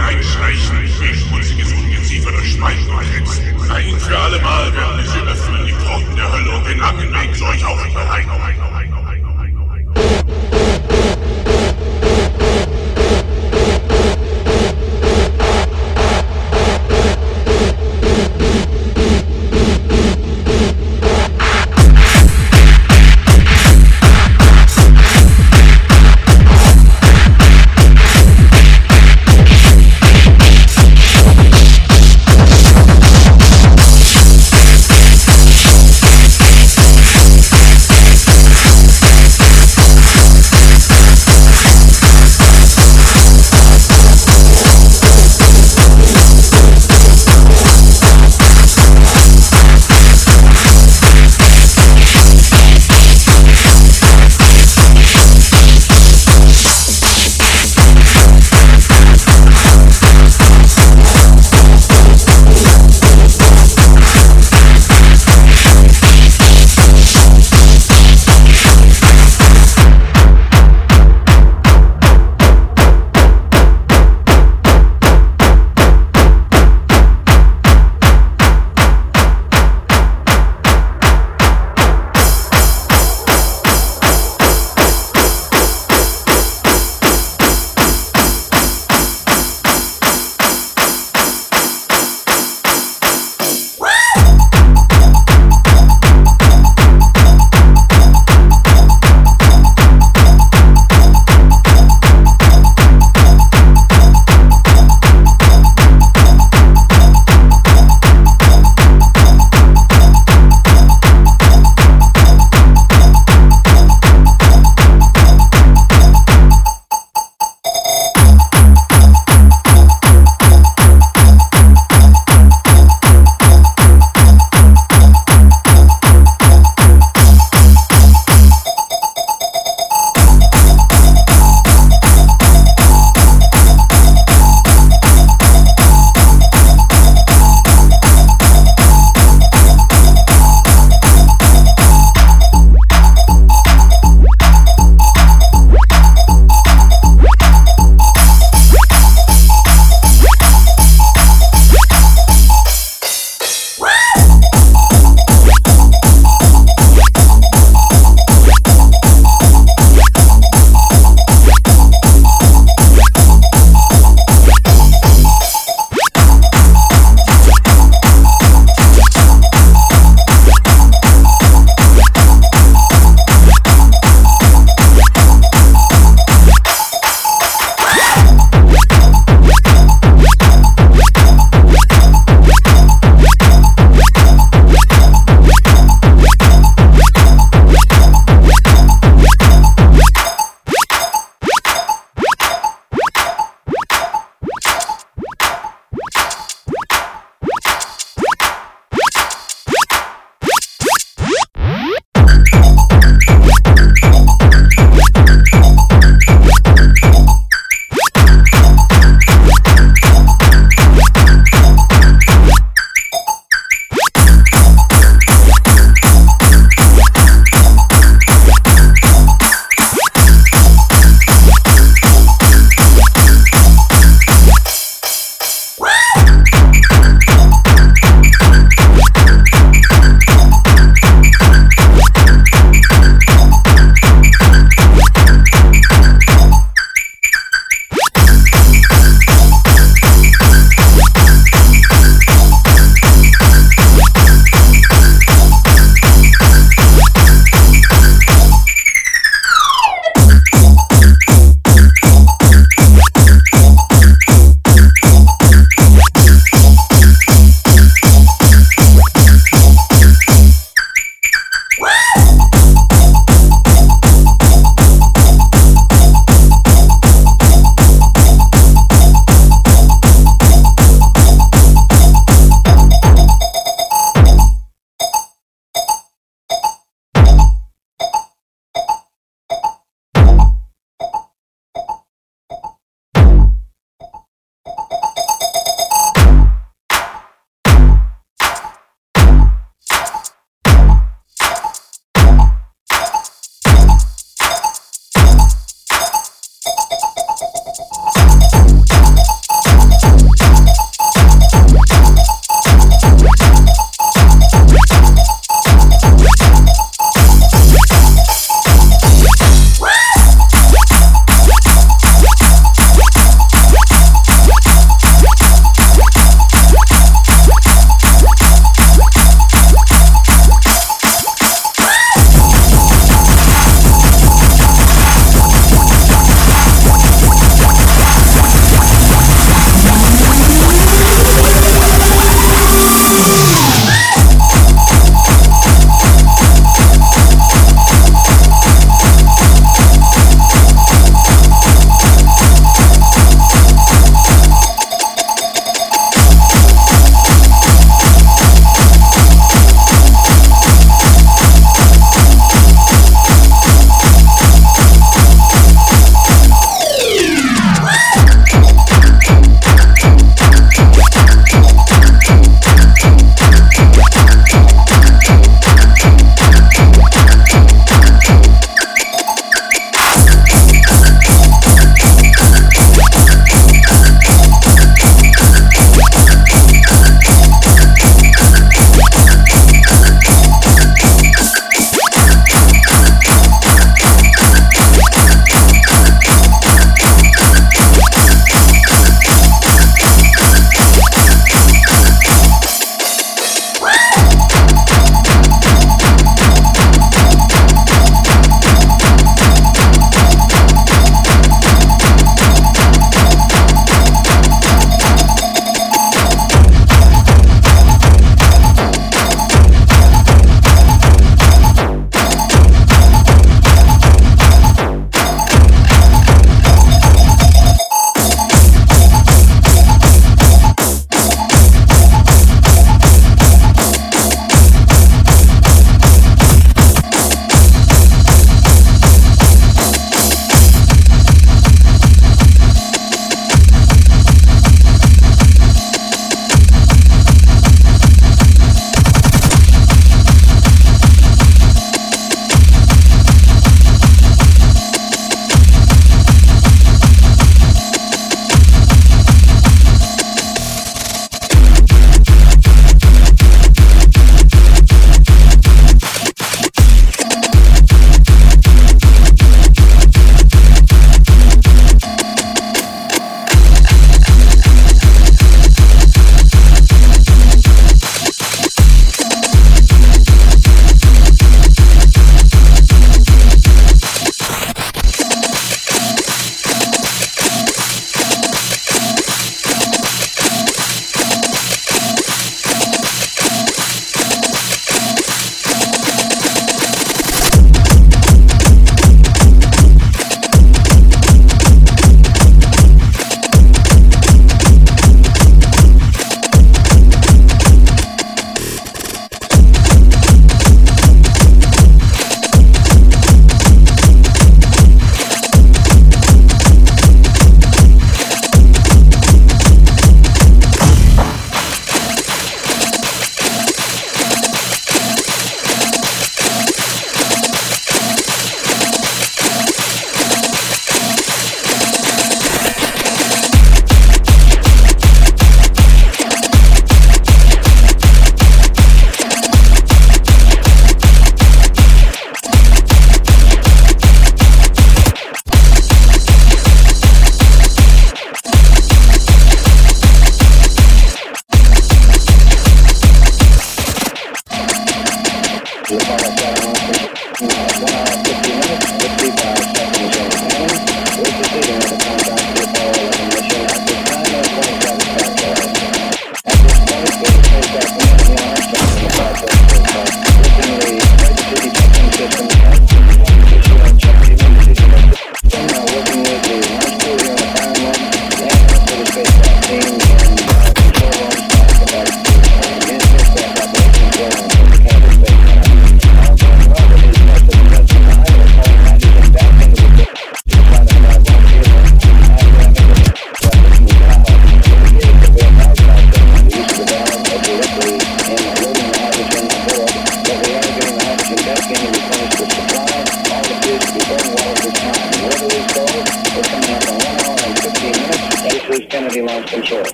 wie ein Schleichen, schmutziges Ungeziefer durch Spalten und Ritzen. Ein für alle Mal werden dich überfüllen, die Pforten der Hölle und den langen Weg zu euch auch bereit.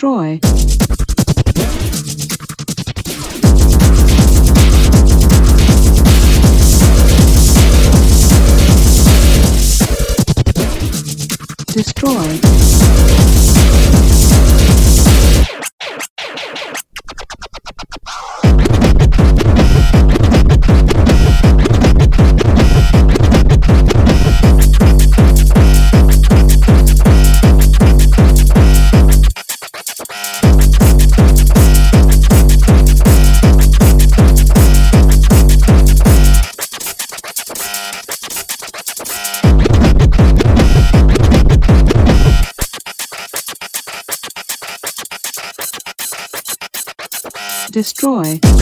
Destroy. Destroy. Destroy.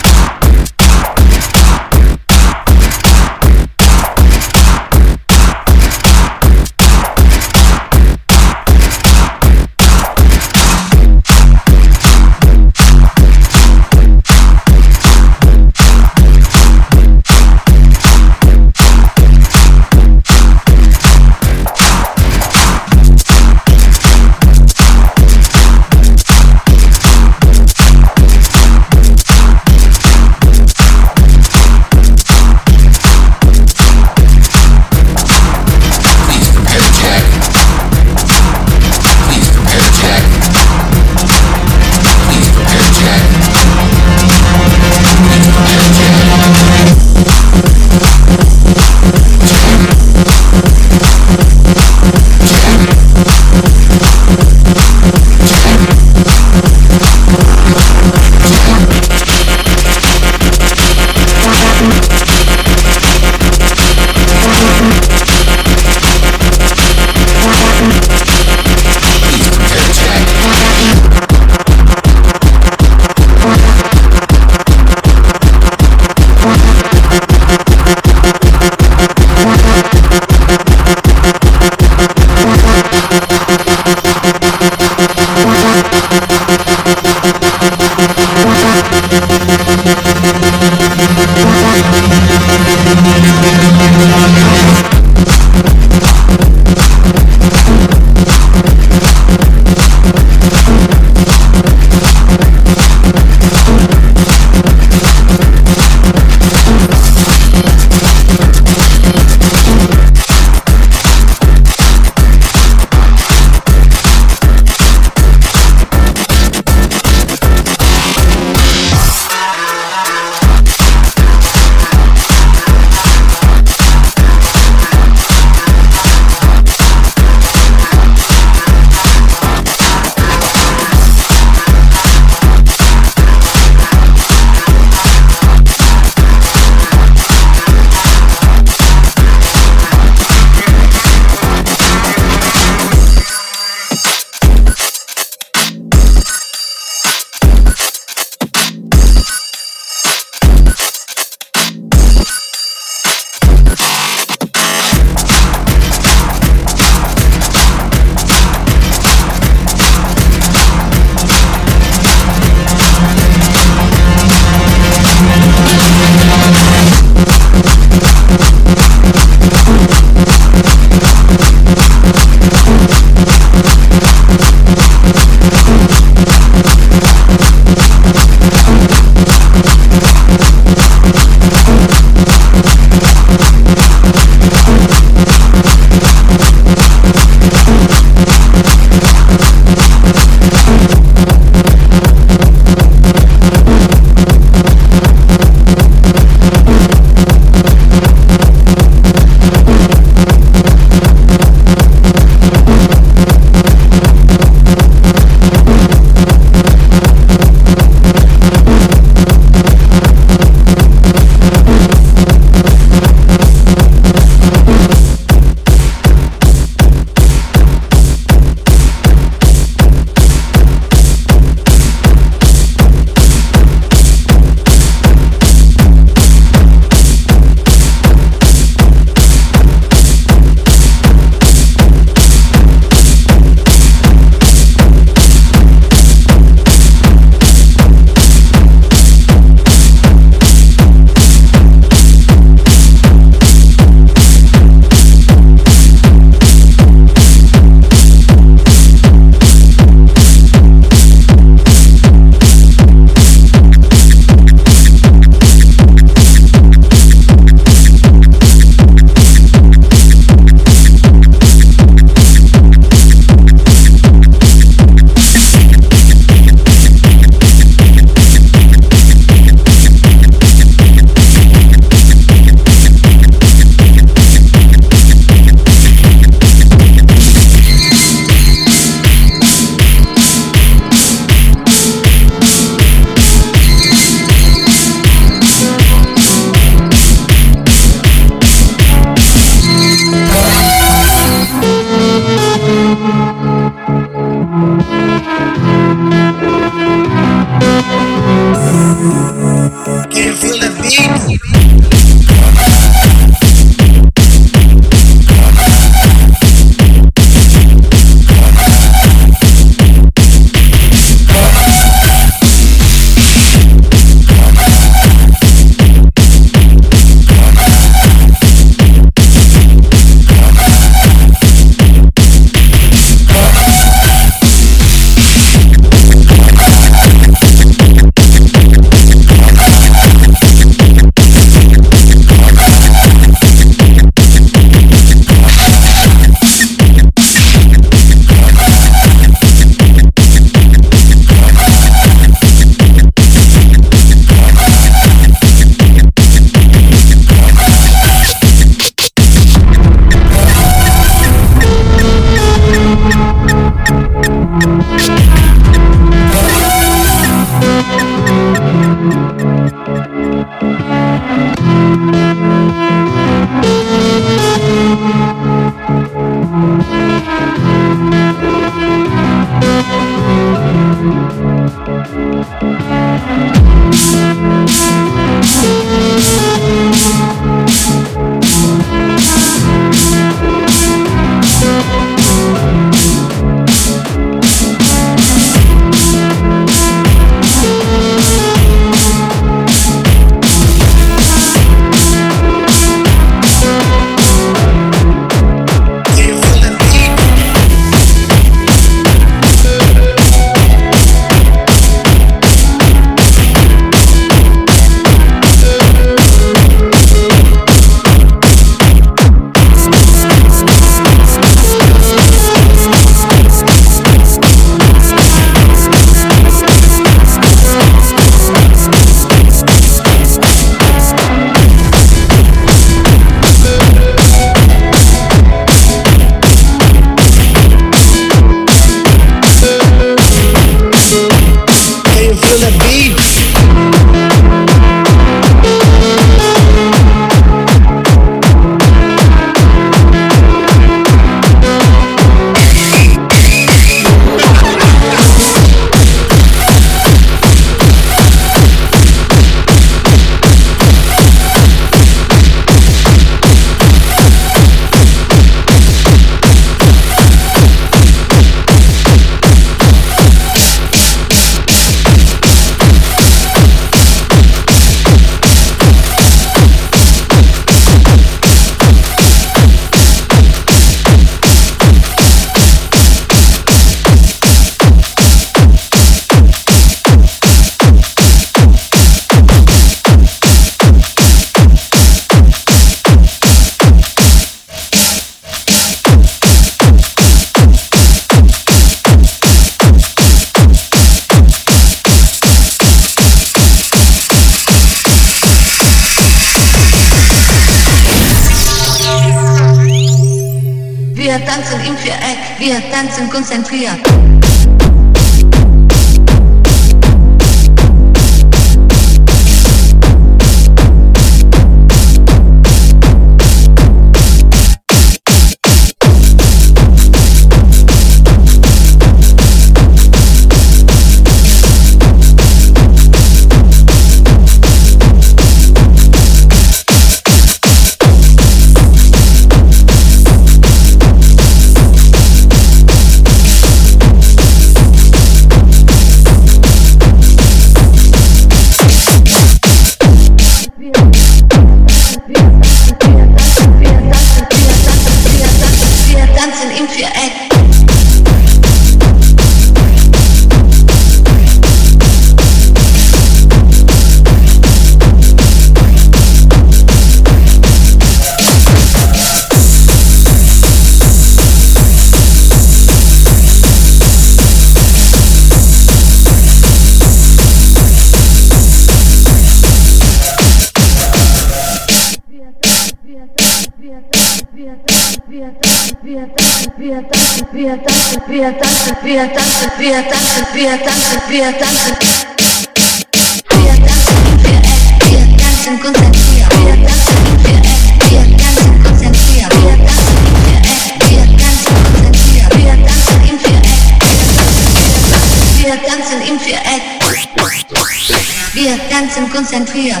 Tanzen